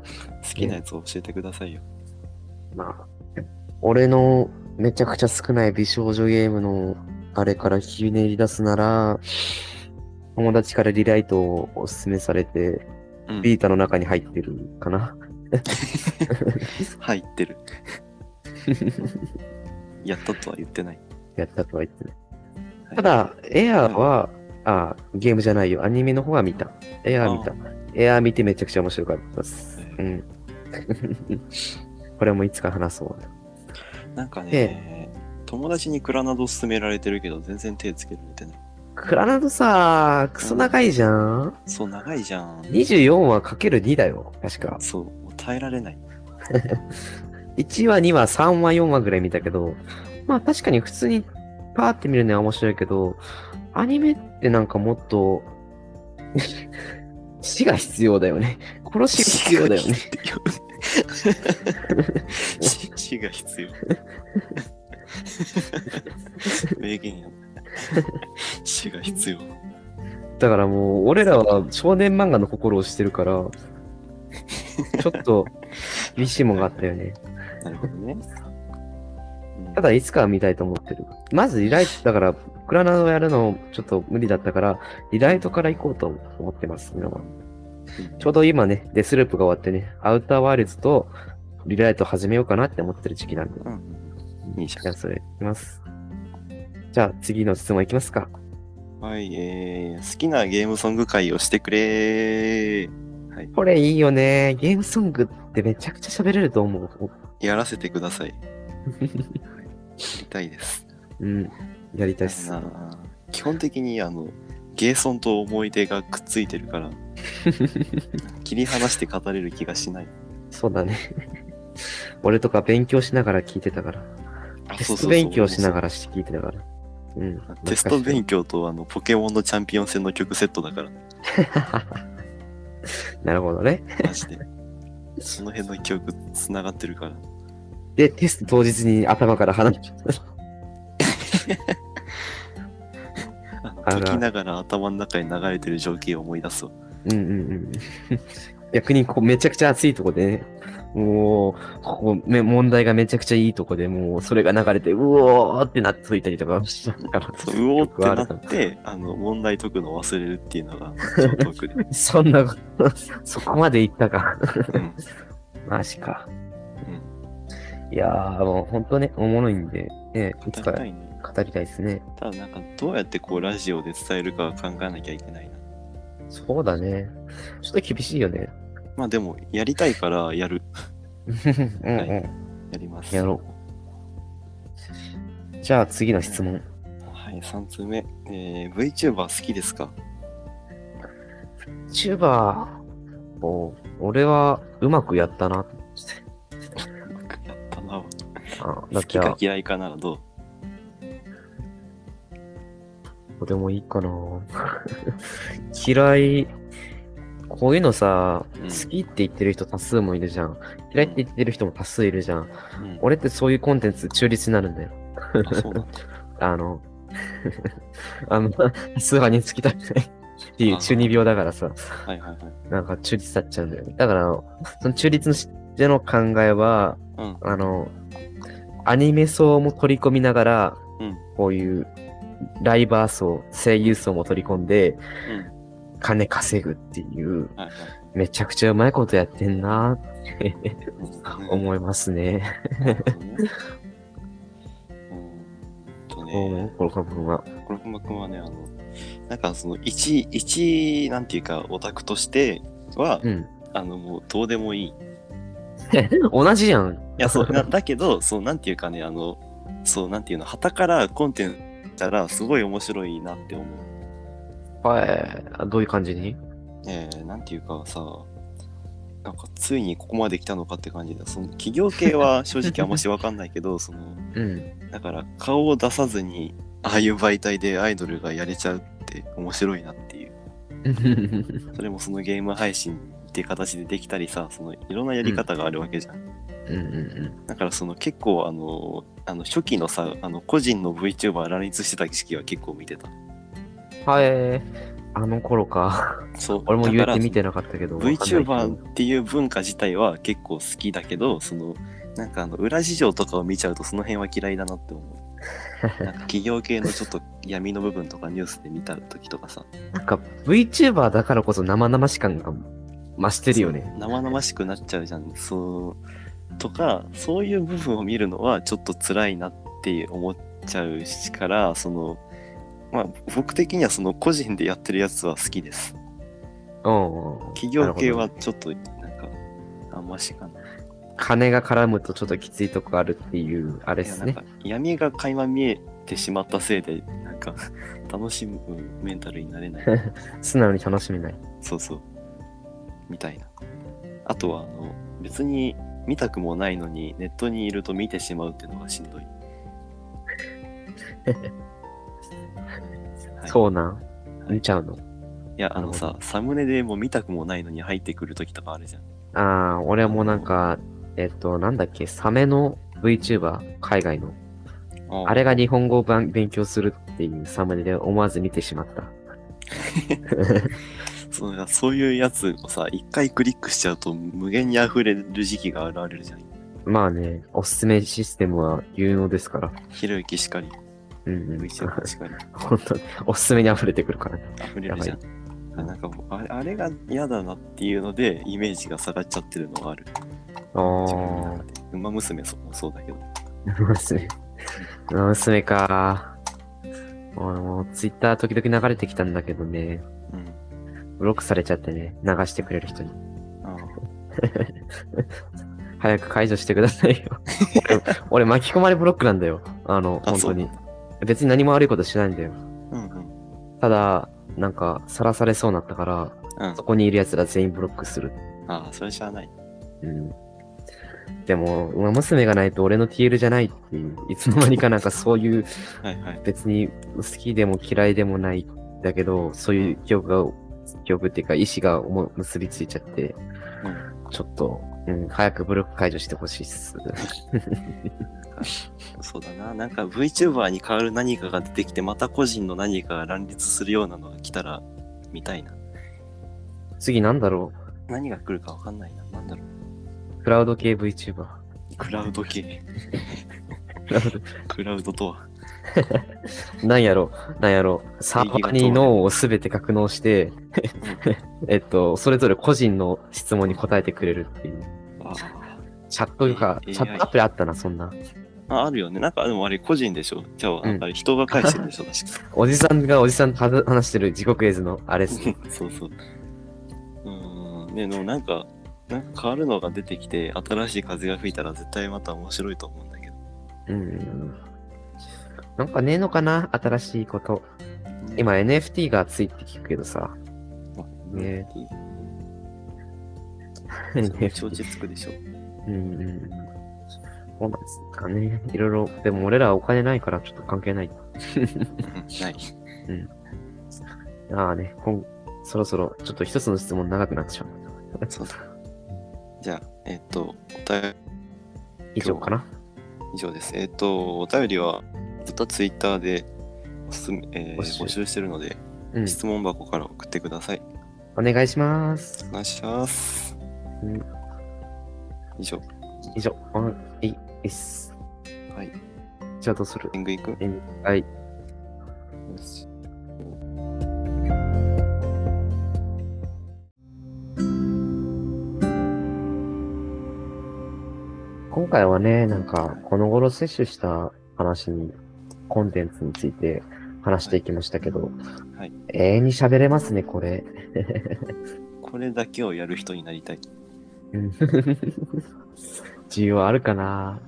好きなやつを教えてくださいよまあ、俺のめちゃくちゃ少ない美少女ゲームのあれからひねり出すなら、友達からリライトをおすすめされて、うんビータの中に入ってるかな。[LAUGHS] 入ってるやったとは言ってないやったとは言ってない。はいただ、エアーは、あ、ゲームじゃないよ。アニメの方は見た。エアー見た。エアー見てめちゃくちゃ面白かったです。うん。[LAUGHS] これもいつか話そう。なんかね、え友達にクラナド勧められてるけど全然手つけられてないクラナドさ、クソ長いじゃん。そう長いじゃん24話かける2だよ。確か。そう耐えられない [LAUGHS] 1話、2話、3話、4話ぐらい見たけど、まあ確かに普通にパーって見るのは面白いけど、アニメってなんかもっと、[LAUGHS] 死が必要だよね。殺しが必要だよね。死死が必要名言や死が必要だからもう、俺らは少年漫画の心をしてるから、ちょっと厳しいもんがあったよね。なるほどね、うんただ、いつかは見たいと思ってる。まず、リライト、だから、クラナドやるのちょっと無理だったから、リライトから行こうと思ってます、今は。ちょうど今ね、デスループが終わってね、アウターワールズとリライト始めようかなって思ってる時期なんで。うんいいじゃんそれ、いきます。じゃあ、次の質問いきますか。はい、えー、好きなゲームソング会をしてくれはい、これいいよね。ゲームソングってめちゃくちゃ喋れると思う。やらせてください。はい、やりたいです。うん。やりたいっす。な基本的にあのゲーソンと思い出がくっついてるから [LAUGHS] 切り離して語れる気がしない。そうだね。俺とか勉強しながら聞いてたから。あテスト勉強しながら。ら聞いてたから。うん。テスト勉強とあのポケモンのチャンピオン戦の曲セットだから、[LAUGHS] なるほどね。マジで。その辺の記憶つながってるから。で、テスト当日に頭から離れちゃった。[LAUGHS] あきながら頭の中に流れてる情景を思い出すわ。うんうんうん。[LAUGHS] 逆にこうめちゃくちゃ熱いとこでね、もう、ここめ問題がめちゃくちゃいいとこでもうそれが流れて、うおーってなっといたりとかう [LAUGHS] うおーってなって、あの問題解くのを忘れるっていうのが。[LAUGHS] そんなそこまでいったか。うんマジか。いやー、もう本当ね、おもろいんで、ね、いつか語語りたいね。りたいですね。ただなんかどうやってこうラジオで伝えるかは考えなきゃいけないな。そうだね。ちょっと厳しいよね。まあでもやりたいからやる。うんうん。はいやります。やろじゃあ次の質問。はい、3つ目。えー、VTuber 好きですか？チューバーを、俺はうまくやったな。うまくやったな。あだ好きか嫌いかならどう？どうでもいいかな。[LAUGHS] 嫌い、こういうのさ、うん好きって言ってる人多数もいるじゃん。嫌いって言ってる人も多数いるじゃん。うん。俺ってそういうコンテンツ中立になるんだよ。あ。[LAUGHS] あの、[LAUGHS] あの、多数派につきたくないっていう中二病だからさ、はいはいはい。なんか中立になっちゃうんだよね。だから、その中立での考えは、うん。あの、アニメ層も取り込みながら、うんこういうライバー層、声優層も取り込んで、うん。金稼ぐっていう、はいはい。めちゃくちゃうまいことやってんなってうん思いますね。ねうーんとうんね、この部分は？コロクマ君はね、あの、なんかその、一、一、なんていうか、オタクとしては、うん。あの、もう、どうでもいい。い [LAUGHS] 同じやん。や、そう、なだけど、そう、なんていうかね、あの、そう、なんていうの、旗からコンテンツたら、すごい面白いなって思う。はい。どういう感じに？えー、なんていうかさ、なんかついにここまで来たのかって感じだ。その企業系は正直あんましわかんないけど、[LAUGHS] その、うん。だから顔を出さずに、ああいう媒体でアイドルがやれちゃうって面白いなっていう。[LAUGHS] それもそのゲーム配信っていう形でできたりさ、そのいろんなやり方があるわけじゃん。うんうんだからその結構あの、あの初期のさ、あの個人の VTuber 乱立してた時期は結構見てた。うん。はい。あの頃か。そう。俺も言うて見てなかったけど VTuber っていう文化自体は結構好きだけど、その、なんかあの、裏事情とかを見ちゃうとその辺は嫌いだなって思う。[LAUGHS] なんか企業系のちょっと闇の部分とかニュースで見た時とかさ、なんか VTuber だからこそ生々し感が増してるよね。生々しくなっちゃうじゃん。そう、とか、そういう部分を見るのはちょっと辛いなって思っちゃうしから、その、まあ僕的にはその個人でやってるやつは好きです。うん。企業系はちょっとなんか、あんましかない。金が絡むとちょっときついとこあるっていう、あれですねいやなん。か闇が垣間見えてしまったせいで、なんか [LAUGHS] 楽しむメンタルになれない。[LAUGHS] 素直に楽しめない。そうそう。みたいな。あとは、あの、別に見たくもないのに、ネットにいると見てしまうっていうのがしんどい。[LAUGHS] はいそうなん？はい見ちゃうの？いや、あのさ、サムネでもう見たくもないのに入ってくるときとかあるじゃん。ああ、俺はもうなんか、えっと、なんだっけ、サメの VTuber、海外の。あれが日本語をばん勉強するっていうサムネで思わず見てしまった。[LAUGHS] そうだそういうやつをさ、一回クリックしちゃうと無限に溢れる時期が現れるじゃん。まあね、おすすめシステムは有能ですから。ひろゆきしかり、うんうん。しかり、[LAUGHS] 本当に、おすすめに溢れてくるからね。溢れるじゃん。あなんかもうあれあれが嫌だなっていうので、イメージが下がっちゃってるのがある。あ自分のあ。馬娘そもそうだけど。娘。娘か。俺もツイッター時々流れてきたんだけどね、うん。ブロックされちゃってね、流してくれる人に。あ [LAUGHS] 早く解除してくださいよ。[LAUGHS] 俺俺巻き込まれブロックなんだよ。あの、あ本当に。別に何も悪いことしないんだよ。あ。うんうん。ただ、なんか、さらされそうになったから、うんそ。こにいる奴ら全員ブロックする。ああ、それしゃあない。うん。でも、馬娘がないと俺の TL じゃないっていう、いつの間にかなんかそういう、[LAUGHS] はいはい。別に好きでも嫌いでもないんだけど、そういう記憶が、記憶っていうか意思う結びついちゃって、うん。ちょっと、うん、早くブロック解除してほしいっす。[LAUGHS] そうだな。なんか VTuber に代わる何かが出てきて、また個人の何かが乱立するようなのが来たら見たいな。次なんだろ何が来るかわかんないな。なんだろう。うクラウド系 VTuber。クラウド系。クラウドクラウドとは。[LAUGHS] なんやろ、なんやろ、サーバーに脳をすべて格納して、[LAUGHS] えっと、それぞれ個人の質問に答えてくれるっていう。チャットが、AI チャットアプリあったな、そんな。ああるよね。なんか、でもあれ個人でしょ？じゃあ、なんか人が返してるでしょ、確か。[LAUGHS] おじさんがおじさんと話話してる地獄絵図のあれっすね。そうそう。うーん。ね、でもなんか、なんか変わるのが出てきて、新しい風が吹いたら絶対また面白いと思うんだけど。うん。なんかねえのかな？新しいこと。今 NFT がついて聞くけどさ。ねね。[LAUGHS] 承知つくでしょ。うんうんうん。そうなんですかね。いろいろ。でも俺らはお金ないからちょっと関係ない。[LAUGHS] うんない。ああね、こんそろそろちょっと一つの質問長くなってしまう。そうだ。じゃあ、えっと、お便り以上かな？以上です。えっと、お便りは、ずっとツイッターでおすすめ、えー募集募集してるので、うん。質問箱から送ってください。お願いしますお。願いします。うん以上。以上。うんいいです。はい。じゃあどうする？エングいくよえんはい。し今回はね、なんか、この頃摂取した話に、コンテンツについて話していきましたけど、はい。永遠に喋れますね、これ。[LAUGHS] これだけをやる人になりたい。うん [LAUGHS] 需要あるかな？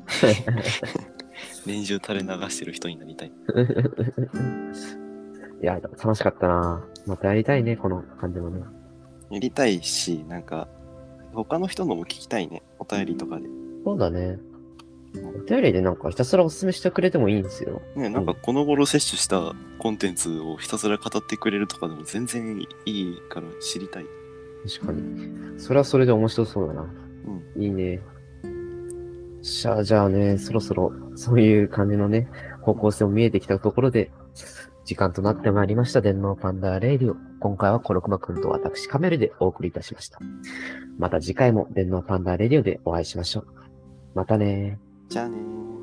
[LAUGHS] 年中垂れ流してる人になりたい。いや、楽しかったなまたやりたいね、この感じもね。やりたいし、なんか、他の人のも聞きたいね。お便りとかで。そうだね。お便りでなんかひたすらおすすめしてくれてもいいんですよ。ね、なんかこの頃摂取したコンテンツをひたすら語ってくれるとかでも全然いいから知りたい。確かに。それはそれで面白そうだな。うん。いいね。しゃあ、じゃあね、そろそろ、そういう感じのね、方向性も見えてきたところで、時間となってまいりました、電脳パンダレイディオ。今回はコロクマくんと私カメルでお送りいたしました。また次回も電脳パンダレディオでお会いしましょう。またねじゃあねー。